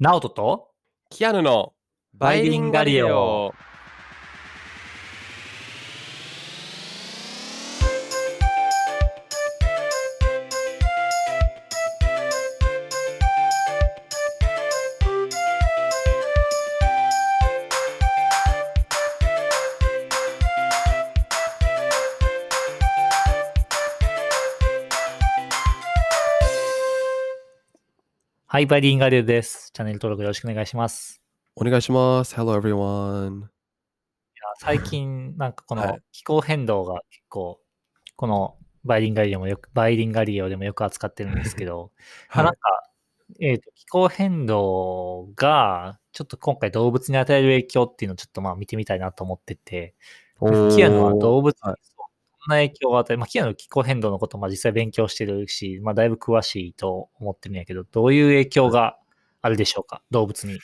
ナオトとキアヌのバイリンガリオ。はい、バイリンガリオです。チャンネル登録よろしくお願いします。お願いします。Hello everyone. いや最近、なんかこはいの気候変動が結構、このバイリンガリオもよく、バイリンガリオでもよく扱ってるんですけど、まあはないんか、えっ、と、気候変動が、ちょっと今回動物に与える影響っていうのをちょっとまあ見てみたいなと思ってて、キアヌは動物にな影響を与える、まあ、キアヌは気候変動のことも実際勉強してるし、まあ、だいぶ詳しいと思ってるんやけど、どういう影響があるでしょうか、動物に。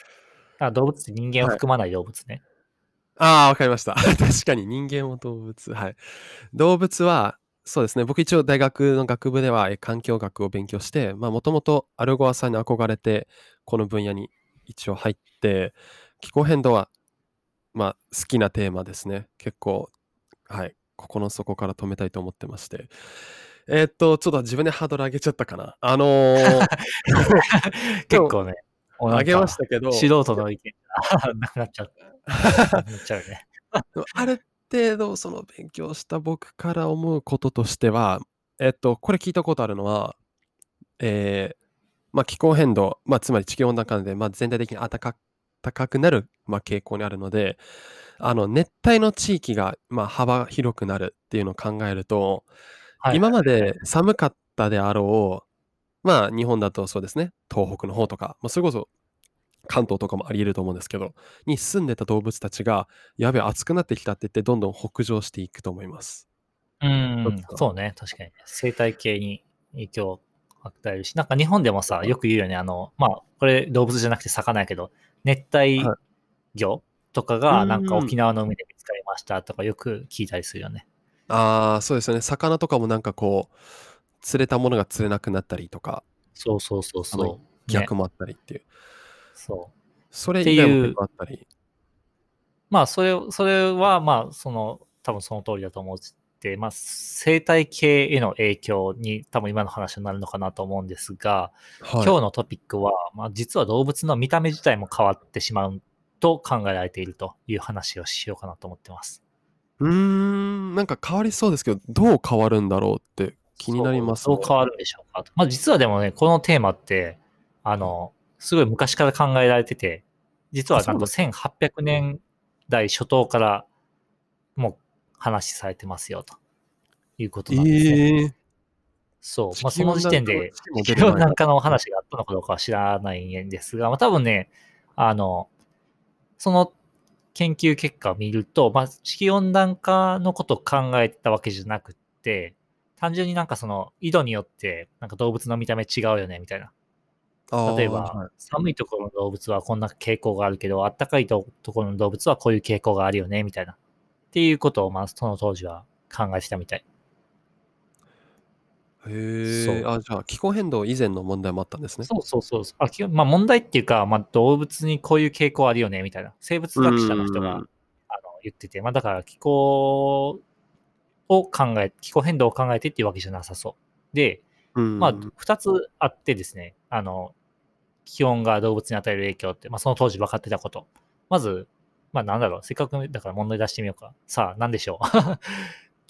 あ動物って人間を含まない動物ね。ああ、わかりました。確かに人間も動物。はい。動物は、そうですね。僕一応大学の学部ではえ環境学を勉強して、まあもともとアルゴアさんに憧れて、この分野に一応入って、気候変動は、まあ好きなテーマですね。結構、はい。心の底から止めたいと思ってまして。えーっと、ちょっと自分でハードル上げちゃったかな。あのー 結構ね、上げましたけど、素人の意見がなくなっちゃう。なくなっちゃうね。ある程度その勉強した僕から思うこととしては、えっと、これ聞いたことあるのは、えーまあ、気候変動、まあ、つまり地球温暖化で、まあ、全体的に暖か暖かくなる、まあ、傾向にあるので、あの熱帯の地域が、まあ、幅広くなるっていうのを考えると、はい。今まで寒かったであろう、まあ日本だとそうですね、東北の方とか、まあ、それこそ関東とかもあり得ると思うんですけど、に住んでた動物たちが、やべえ、暑くなってきたって言って、どんどん北上していくと思います。うどうんですか。そうね、確かに。生態系に影響を与えるし、なんか日本でもさ、よく言うよね、あの、まあ、これ動物じゃなくて魚やけど、熱帯はい。魚とかうが、んなんか沖縄の海で見つかりましたとかよく聞いたりするよね。ああ、そうですよね。魚とかもなんかこう、釣れたものが釣れなくなったりとか、そうそうそうそう。ね逆もあったりっていう。そう。それ以外っていうも結構あったり。まあ、それ、それは、まあ、その、多分その通りだと思って、まあ、生態系への影響に多分今の話になるのかなと思うんですが、はい、今日のトピックは、まあ、実は動物の見た目自体も変わってしまうと考えられているという話をしようかなと思ってます。うーん、なんか変わりそうですけど、どう変わるんだろうって気になりますそうどう変わるんでしょうかと。まあ、実はでもね、このテーマって、あの、すごい昔から考えられてて、実はなんと1800年代初頭からもう話されてますよということなんですね。ええそう。まあ、その時点で、地球温暖化地球温暖化の話があったのかどうかは知らないんですが、まあ、多分ね、あの、その研究結果を見ると、まあ、地球温暖化のことを考えたわけじゃなくって、単純になんかその緯度によってなんか動物の見た目違うよねみたいな。例えば、はい寒いところの動物はこんな傾向があるけど、暖かいとところの動物はこういう傾向があるよねみたいな。っていうことを、まあ、その当時は考えてたみたい。へえ、あ、じゃあ気候変動以前の問題もあったんですね。そうそうそうそう。あ基本まあ、問題っていうか、まあ、動物にこういう傾向あるよねみたいな。生物学者の人がうんあの言ってて、まあ、だから気候を考え、気候変動を考えてっていうわけじゃなさそう。で、うんまあ、二つあってですね、あの、気温が動物に与える影響って、まあ、その当時分かってたこと。まず、まあ、なんだろう、せっかくだから問題出してみようか。さあ、なんでしょう。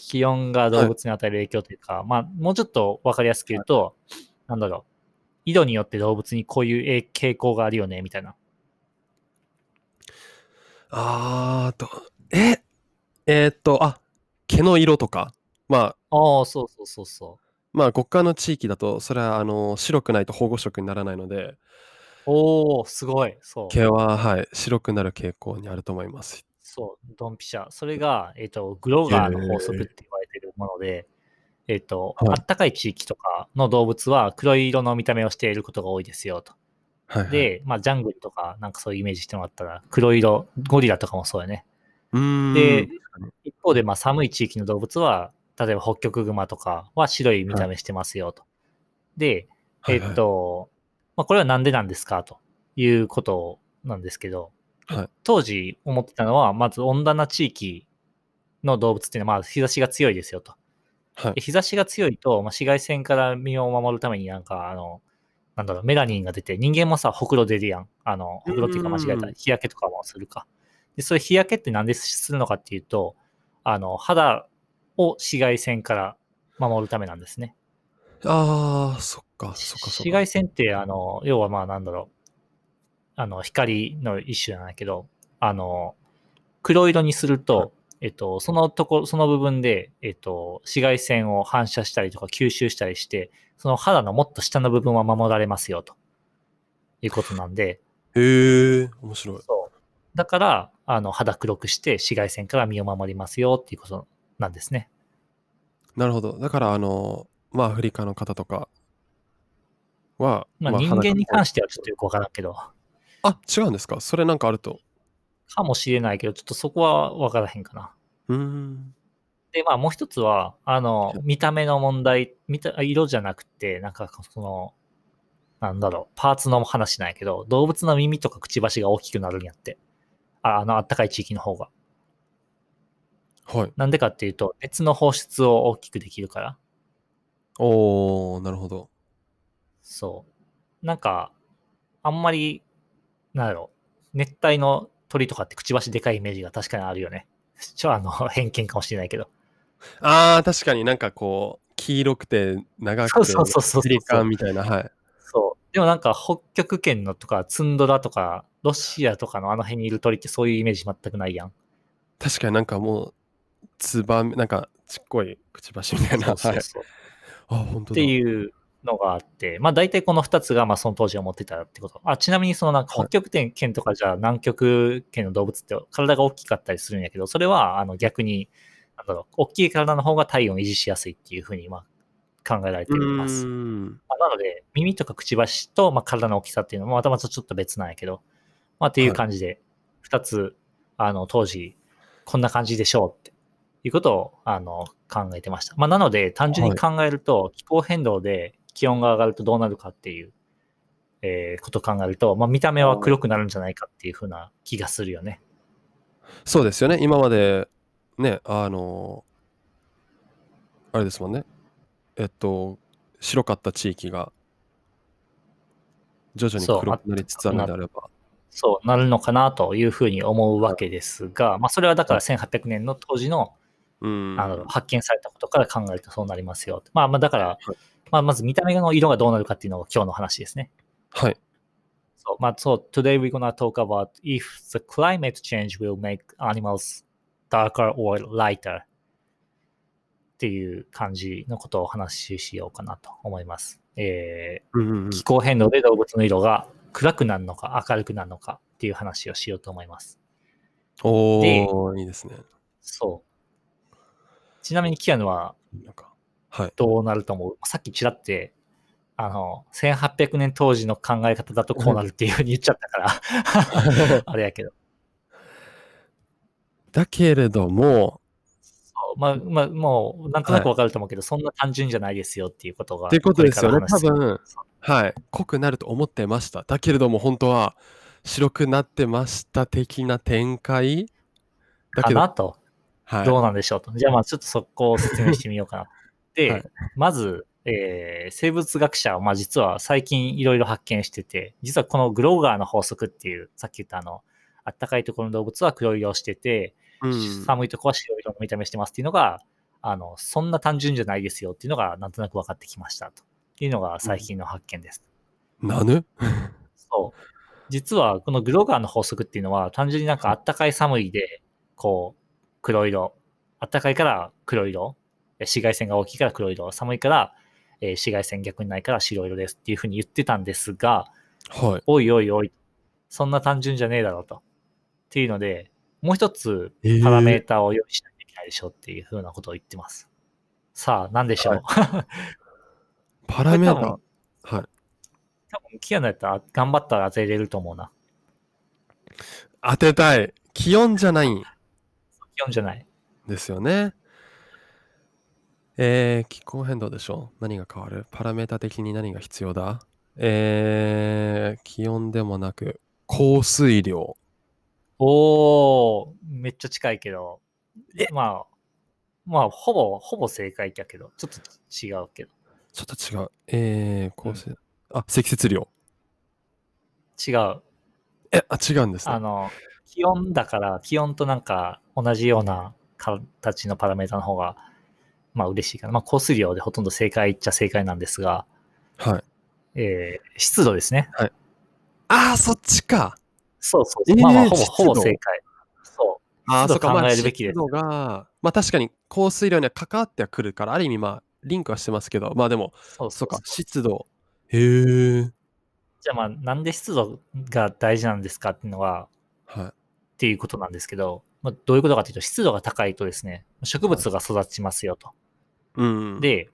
気温が動物に与える影響というか、まあ、もうちょっと分かりやすく言うと、なんだろう、緯度によって動物にこういう傾向があるよね、みたいな。あーと、え、えーっと、あ、毛の色とか。まあ、ああ、そうそうそうそう。まあ、極寒の地域だと、それはあの白くないと保護色にならないので、おお、すごい。そう。毛は、はい、白くなる傾向にあると思います。そう、ドンピシャ。それが、えっ、と、グローガーの法則って言われてるもので、えっ、と、はいあったかい地域とかの動物は黒い色の見た目をしていることが多いですよと。はい、はい。で、まあ、ジャングルとか、なんかそういうイメージしてもらったら、黒色、ゴリラとかもそうやね。で、一方で、まあ、寒い地域の動物は、例えば北極熊とかは白い見た目してますよと。で、えっ、はいはいと、まあ、これはなんでなんですかということなんですけど、はい当時思ってたのは、まず温暖な地域の動物っていうのは、まあ、日差しが強いですよと。はいで。日差しが強いと、まあ、紫外線から身を守るためになんか、あの、なんだろう、メラニンが出て、人間もさ、ほくろ出るやん。あの、ほくろっていうか間違えた。うん日焼けとかもするか。で、それ日焼けってなんでするのかっていうと、あの、肌を紫外線から守るためなんですね。ああ、そっか、そっか、そっか。紫外線って、あの、要はまあなんだろう、あの、光の一種なんだけど、あの、黒色にすると、はいえっと、そのとこ、その部分で、えっと、紫外線を反射したりとか吸収したりして、その肌のもっと下の部分は守られますよ、ということなんで、へえ、面白い。そう。だから、あの、肌黒くして紫外線から身を守りますよっていうことなんですね。なるほど。だから、あの、まあ、アフリカの方とかは、まあ、人間に関してはちょっとよくわからんけど、あ、違うんですか？それなんかあると。かもしれないけど、ちょっとそこはわからへんかな。うーん。で、まあもう一つは、あの、見た目の問題、見た色じゃなくて、なんかその、なんだろう、パーツの話なんやけど、動物の耳とかくちばしが大きくなるんやって。ああの、あったかい地域の方が。はい。なんでかっていうと、熱の放出を大きくできるから。おー、なるほど。そう。なんか、あんまり、なんだろう、熱帯の鳥とかってくちばしでかいイメージが確かにあるよね。ちょ、あの、偏見かもしれないけど。ああ、確かになんかこう、黄色くて長くて、そうそうそうそうそうみたいな、はい。そう。でもなんか北極圏のとか、ツンドラとか、ロシアとかのあの辺にいる鳥ってそういうイメージ全くないやん。確かになんかもう、つばめ、なんかちっこいくちばしみたいな。そうそうはい。そう。あ、本当だ。っていうのがあって、まあ大体この2つがまあその当時思ってたってこと。あ、ちなみにそのなんかはい北極圏とかじゃ南極圏の動物って体が大きかったりするんやけど、それはあの逆に、なんだろう、大きい体の方が体温を維持しやすいっていうふうにまあ考えられています。まあなので、耳とかくちばしと、まあ、体の大きさっていうのもまたまたちょっと別なんやけど、まあっていう感じで、2つ、あの、当時、こんな感じでしょうっていうことを、あの、考えてました。まあなので、単純に考えると、気候変動で気温が上がるとどうなるかっていう、えーことを考えると、まあ見た目は黒くなるんじゃないかっていうふうな気がするよね。そうですよね。今まで、ね、あの、あれですもんね。えっと、白かった地域が、徐々に黒くなりつつあるのであれば。そうなるのかなというふうに思うわけですが、まあそれはだから1800年の当時のうん。あの発見されたことから考えるとそうなりますよ。まあまあだから、いまあまず見た目の色がどうなるかっていうのが今日の話ですね。はい。そう、まあそう、today we're gonna talk about if the climate change will make animals darker or lighter っていう感じのことをお話ししようかなと思います。えうんうんうんー気候変動で動物の色が暗くなるのか明るくなるのかっていう話をしようと思います。おー、いいですね。そう。ちなみにキアヌはなんか、はい。どうなると思う？さっきちらって、あの、1800年当時の考え方だとこうなるっていうふうに言っちゃったから、あれやけど。だけれども、まあ、まあ、もう、なんとなくわかると思うけど、そんな単純じゃないですよっていうことが。っていうことですよね。多分、はい。濃くなると思ってました。だけれども、本当は白くなってました的な展開だけど、かなと。はい。どうなんでしょうと。じゃあまあちょっとそこを説明してみようかな。で、はいまず、えー生物学者は、まあ実は最近いろいろ発見してて、実はこのグローガーの法則っていう、さっき言ったあの、あったかいところの動物は黒色をしてて、うん寒いところは白色の見た目してますっていうのが、あの、そんな単純じゃないですよっていうのがなんとなく分かってきましたと。いうのが最近の発見です。なぬ そう。実はこのグローガーの法則っていうのは単純になんかあったかい寒いで、こう、黒色。あったかいから黒色。え紫外線が大きいから黒色。寒いから、えー紫外線逆にないから白色ですっていうふうに言ってたんですが、はい。おいおいおい、そんな単純じゃねえだろうと。っていうので、もう一つえーパラメーターを用意しなきゃいけないでしょっていうふうなことを言ってます。さあ、何でしょう、パラメーター。はい。多分キアノやったら頑張ったら当てれると思うな。当てたい。気温じゃないん気温じゃない。ですよね。えー、気候変動でしょ？何が変わる？パラメータ的に何が必要だ？えー、気温でもなく、降水量。おー、めっちゃ近いけど、まあ、まあ、ほぼ、ほぼ正解だけど、ちょっと違うけど。ちょっと違う。えー、降水、あ、積雪量。違う。え、あ、違うんですね。あの、気温だから、気温となんか同じような形のパラメータの方が、まあ嬉しいかな。まあ降水量でほとんど正解っちゃ正解なんですが、はい。えー湿度ですね。あー、そっちか。そうそうえーまあまあほぼ、ほぼ正解。そう。あー、そっか、まあ、えるべきです湿度が、まあ確かに降水量には関わってはくるから、ある意味まあ、リンクはしてますけど、まあでも、そうそうか、湿度。へー。じゃあまあなんで湿度が大事なんですかっていうのは、はい。っていうことなんですけど、まあ、どういうことかというと、湿度が高いとですね、植物が育ちますよと。うん。、で、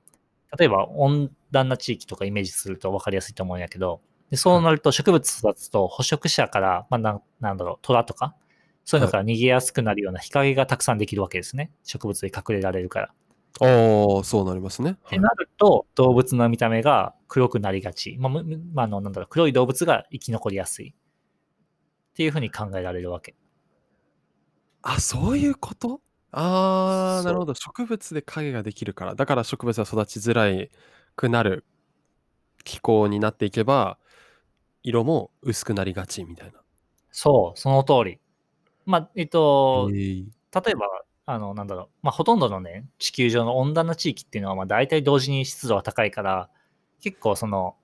例えば温暖な地域とかイメージすると分かりやすいと思うんやけど、でそうなると植物育つと捕食者から、まあ、なんなんだろう、虎とか、そういうのから逃げやすくなるような日陰がたくさんできるわけですね。植物で隠れられるから。あー、そうなりますね。ってなると、動物の見た目が黒くなりがち。まあ、むまあ、あの、なんだろう、黒い動物が生き残りやすい。っていうふうに考えられるわけ。あ、そういうこと？あー、そうなるほど。植物で影ができるから。だから植物は育ちづらいくなる気候になっていけば、色も薄くなりがちみたいな。そう、その通り。まあ、えっと、へー例えば、あの、なんだろう、まあ、ほとんどのね、地球上の温暖な地域っていうのは、まあ、大体同時に湿度が高いから、結構その、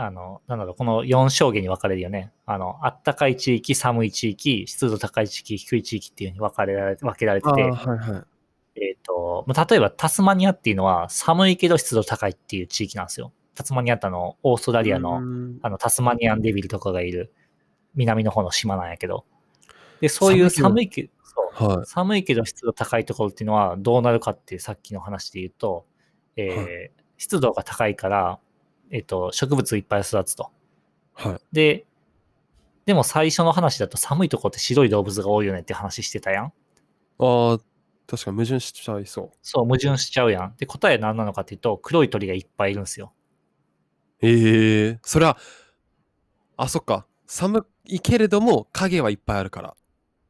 あの、なんだろう、この4象限に分かれるよね。あの、あったかい地域、寒い地域、湿度高い地域、低い地域っていうふうに分かれられ分けられてて、はいはい。えっ、と、まあ例えばタスマニアっていうのは寒いけど湿度高いっていう地域なんですよ。タスマニアってあの、オーストラリアの、うんあの、タスマニアンデビルとかがいる南の方の島なんやけど、で、そういう寒寒いけど、はい。寒いけど湿度高いところっていうのはどうなるかっていうさっきの話で言うと、えーは湿度が高いから、えっ、と、植物いっぱい育つと。はい。で、でも最初の話だと寒いところって白い動物が多いよねって話してたやん。あー、確かに矛盾しちゃいそう。そう、矛盾しちゃうやん。で、答えは何なのかっていうと、黒い鳥がいっぱいいるんですよ。ええそれは、あ、そっか。寒いけれども、影はいっぱいあるから、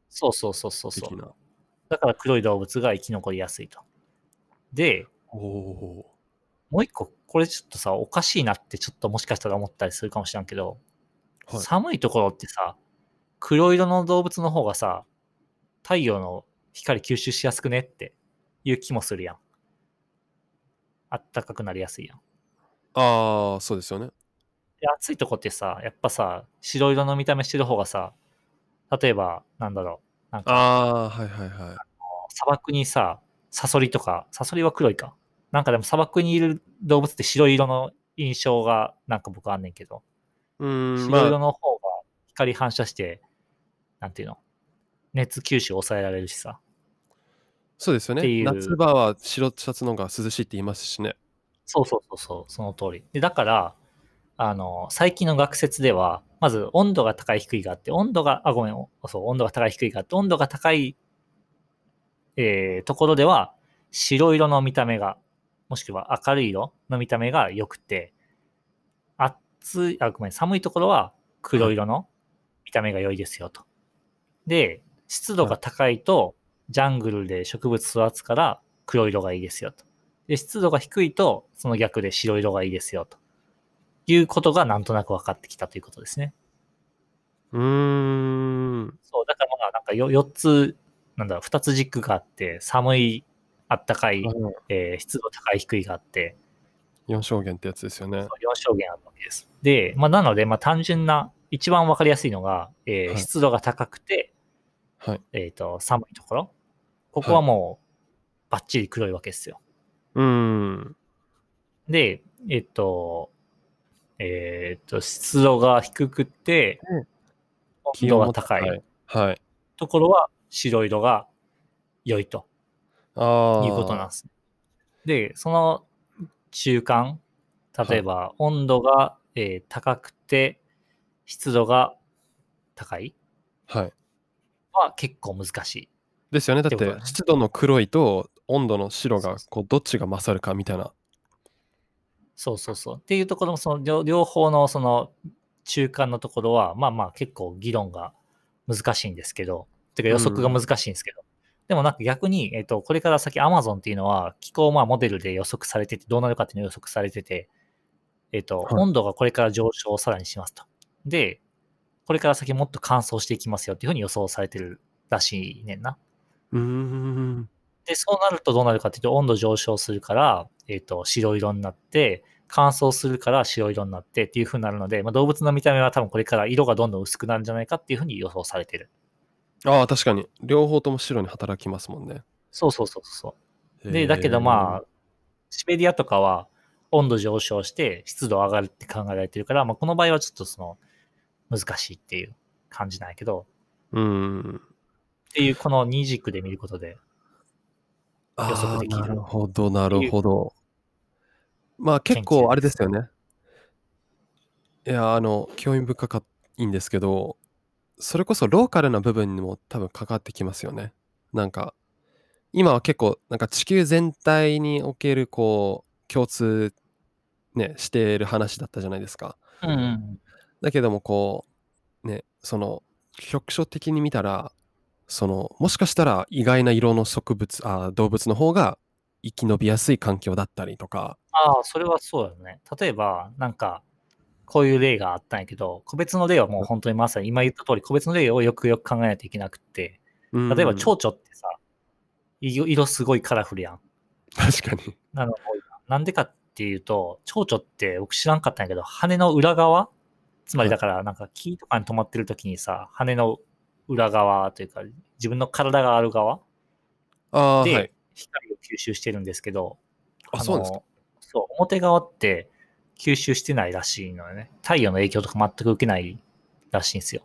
そうそうそうそうそう。だから黒い動物が生き残りやすいと。で、おおもう一個、これちょっとさ、おかしいなってちょっともしかしたら思ったりするかもしれんけど、ー。はい。寒いところってさ、黒色の動物の方がさ、太陽の光吸収しやすくねっていう気もするやん。あったかくなりやすいやん。ああ、そうですよね。で、暑いとこってさ、やっぱさ、白色の見た目してる方がさ、例えば、なんだろう、なんか、ああ、はいはいはい。砂漠にさ、サソリとか、サソリは黒いか。なんかでも砂漠にいる動物って白色の印象がなんか僕あんねんけど、うーん、白色まあ、の方が光反射して、なんていうの、熱吸収抑えられるしさ。そうですよね。夏場は白シャツの方が涼しいって言いますしね。そうそうそうそう、その通り。で、だから、あの、最近の学説では、まず温度が高い低いがあって、温度が、あ、ごめん、おそう、温度が高い低いがあって、温度が高い、えーところでは、白色の見た目が、もしくは明るい色の見た目が良くて、暑い、あ、ごめん、寒いところは黒色の見た目が良いですよと。で、湿度が高いと、ジャングルで植物育つから黒色がいいですよと。で、湿度が低いと、その逆で白色がいいですよと。いうことがなんとなく分かってきたということですね。うーん。そう、だからまあなんかよ4つ、なんだろう、2つ軸があって、寒い、あったかい、えー湿度高い低いがあって、4証言ってやつですよね。4証言あるわけです。で、まあなので、まあ単純な、一番分かりやすいのが、えーはい湿度が高くて、はい。えっ、と、寒いところ。ここはもう、バッチリ黒いわけですよ。うーん。で、えっと、えっと、湿度が低くて、温度が高いはい。ところは白色が良いと。いうことなんです。で、その中間、例えば温度が、えー高くて湿度が高いはい。は結構難しい。ですよね。だって湿度の黒いと温度の白がこうどっちが勝るかみたいなそうそうそう。っていうところも、その両両方のその中間のところは、まあまあ結構議論が難しいんですけど、てか予測が難しいんですけど、でもなんか逆に、えっ、と、これから先 Amazon っていうのは気候まあモデルで予測されてて、どうなるかっていうのを予測されてて、えっ、と、はい温度がこれから上昇をさらにしますと。で、これから先もっと乾燥していきますよっていうふうに予想されてるらしいねんな。うーん。で、そうなるとどうなるかっていうと、温度上昇するから、えっ、と、白色になって、乾燥するから白色になってっていう風になるので、まあ、動物の見た目は多分これから色がどんどん薄くなるんじゃないかっていう風に予想されてる。ああ、確かに。両方とも白に働きますもんね。そうそうそうそう。で、だけどまあ、シベリアとかは温度上昇して湿度上がるって考えられてるから、まあ、この場合はちょっとその難しいっていう感じなんやけど、あ。うん。っていうこの二軸で見ることで、あ予測あ、できるなるほど、なるほど。まあ結構あれですよね。いや、あの、興味深かいんですけど、それこそローカルな部分にも多分関わってきますよね。なんか、今は結構、なんか地球全体における、こう、共通、ね、している話だったじゃないですか。うんうん、だけどもこうねその局所的に見たらそのもしかしたら意外な色の植物あ動物の方が生き延びやすい環境だったりとかああ、それはそうだね。例えば、なんか、こういう例があったんやけど、個別の例はもう本当にまさに今言った通り、個別の例をよくよく考えないといけなくって、例えば蝶々ってさ、色色すごいカラフルやん。確かに。なのなんでかっていうと、蝶々って僕知らんかったんやけど、羽の裏側つまりだから、なんか木とかに止まってる時にさ、羽の裏側というか、自分の体がある側で光を吸収してるんですけど、あそうなんですか？かそう、表側って吸収してないらしいのよね。太陽の影響とか全く受けないらしいんですよ。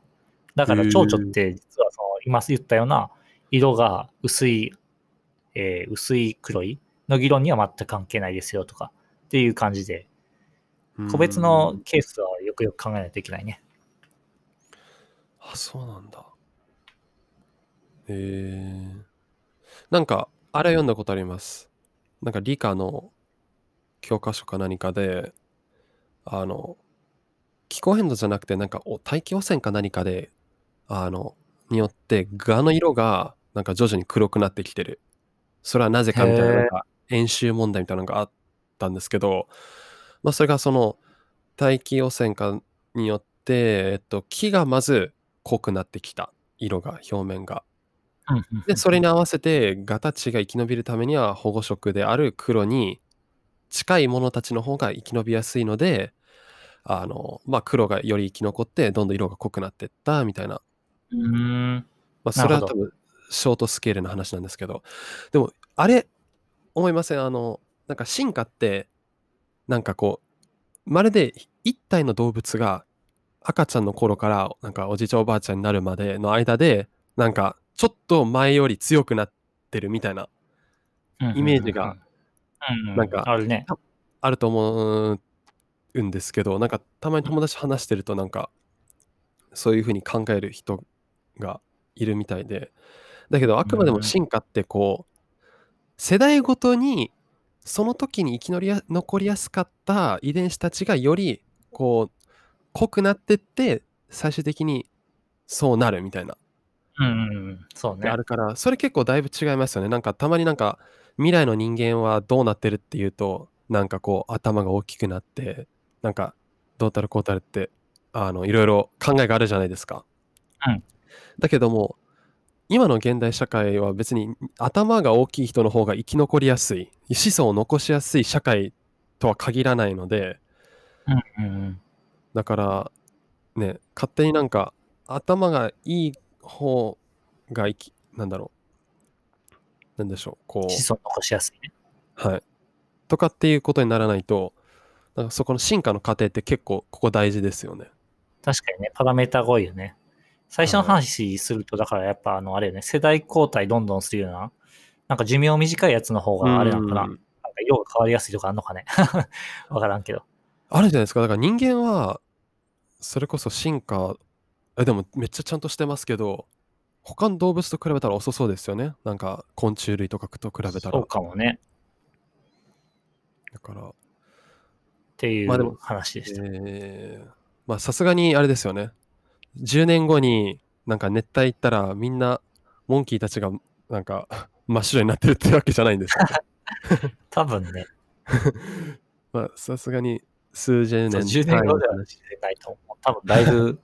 だから蝶々って実はその今言ったような色が薄い、えー薄い黒いの議論には全く関係ないですよとかっていう感じで、個別のケースはよくよく考えないといけないね。あそうなんだへえなんかあれ読んだことありますなんか理科の教科書か何かであの気候変動じゃなくてなんかお大気汚染か何かであのによって蛾の色がなんか徐々に黒くなってきてる。それはなぜかみたいななんか演習問題みたいなのがあったんですけどまあそれがその大気汚染化によって、えっと、木がまず濃くなってきた。色が表面が。でそれに合わせてガたちが生き延びるためには保護色である黒に近いものたちの方が生き延びやすいのであの、まあ、黒がより生き残ってどんどん色が濃くなっていったみたいな、うーん。まあ、それは多分ショートスケールの話なんですけど。でもあれ思いません？あのなんか進化ってなんかこうまるで一体の動物が赤ちゃんの頃からなんかおじいちゃんおばあちゃんになるまでの間でなんかちょっと前より強くなってるみたいなイメージがうんうん、なんかあるね。あると思うんですけどなんかたまに友達と話してるとなんかそういうふうに考える人がいるみたいでだけどあくまでも進化ってこう世代ごとにその時に生き残りや残りやすかった遺伝子たちがよりこう濃くなってって最終的にそうなるみたいなうん。そうねあ。るからそれ結構だいぶ違いますよねなんかたまになんか未来の人間はどうなってるっていうとなんかこう頭が大きくなってなんかどうたるこうたるってあのいろいろ考えがあるじゃないですか。うんだけども今の現代社会は別に頭が大きい人の方が生き残りやすい子孫を残しやすい社会とは限らないのでうんうんうん。だからね勝手になんか頭がいい方が生きなんだろうなんでしょうこう子孫残しやすいね。はい。とかっていうことにならないと、なんかそこの進化の過程って結構ここ大事ですよね。確かにね、パラメーターが多いよね。最初の話すると、だからやっぱあの、あれよね、世代交代どんどんするような、なんか寿命短いやつの方があれなのかな。うんなんか色が変わりやすいとかあんのかね。わからんけど。あるじゃないですか。だから人間は、それこそ進化、えでもめっちゃちゃんとしてますけど、他の動物と比べたら遅そうですよね。なんか昆虫類とかと比べたらそう。かもね。だから、っていう話でした。えーまあさすがにあれですよね。10年後になんか熱帯行ったらみんなモンキーたちがなんか真っ白になってるってわけじゃないんですよね。多分ね、まあさすがに数十年10年後ではないと思う。多分だいぶ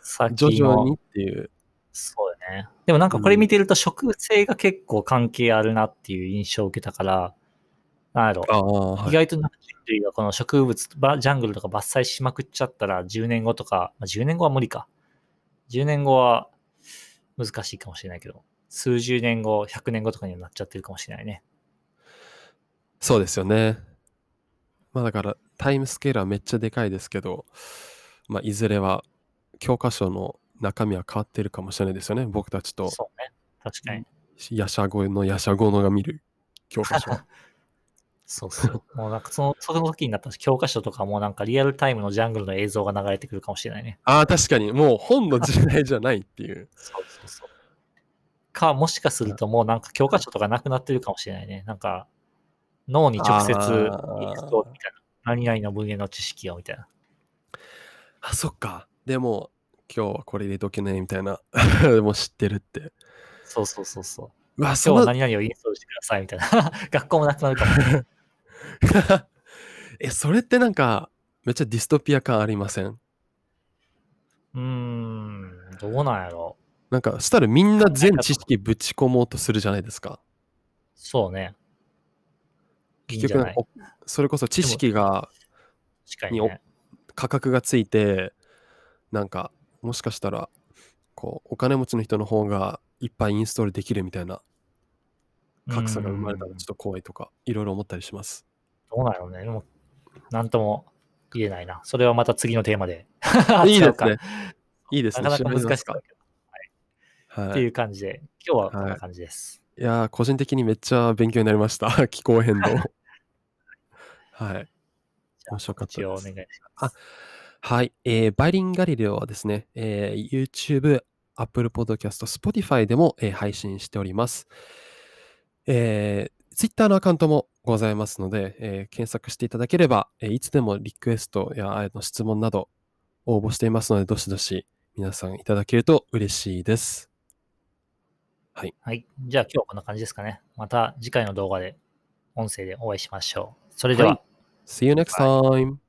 先の徐々にっていう。そうだね。でもなんかこれ見てると植物性が結構関係あるなっていう印象を受けたから、なんやろ、意外となんか人類がこの植物、ばジャングルとか伐採しまくっちゃったら10年後とか、まあ、10年後は無理か。10年後は難しいかもしれないけど、数十年後、100年後とかにはなっちゃってるかもしれないね。そうですよね。まあだからタイムスケールはめっちゃでかいですけど、まあいずれは教科書の中身は変わってるかもしれないですよね。僕たちとそうね。確かに。ヤシャゴのヤシャゴのが見る教科書。そうそう。もうなんかその、その時になったら教科書とかもなんかリアルタイムのジャングルの映像が流れてくるかもしれないね。ああ、確かにもう本の時代じゃないっていう。そうそうそう。か、もしかするともうなんか教科書とかなくなってるかもしれないね。なんか、脳に直接みたいな。何々の分野の知識をみたいな。あ、そっか。でも今日はこれ入れとけねみたいな。もう知ってるって。そうそうそうそう。うわ、今日は何々をインストールしてくださいみたいな。学校もなくなるかも。え、それってなんかめっちゃディストピア感ありません？うーん、どうなんやろ。なんかしたらみんな全知識ぶち込もうとするじゃないですか。そうね。結局おそれこそ知識がに。価格がついてなんかもしかしたらこうお金持ちの人の方がいっぱいインストールできるみたいな格差が生まれたらうんちょっと怖いとかいろいろ思ったりします。どうなんやろうね。でも、なんとも言えないな。それはまた次のテーマで。いいですね。いいですね。なかなか難しいはい。ていう感じで、今日はこんな感じです。いやー個人的にめっちゃ勉強になりました。気候変動。はい。面白かった一応おです。願いします。はい。えーバイリンガリレオはですね、えー YouTube、Apple Podcast、Spotify でも、えー配信しております。えー Twitter のアカウントもございますので、えー検索していただければ、えーいつでもリクエストやあの質問など応募していますので、どしどし皆さんいただけると嬉しいです。はい。じゃあ今日はこんな感じですかね。また次回の動画で、音声でお会いしましょう。それでは。はい See you next time!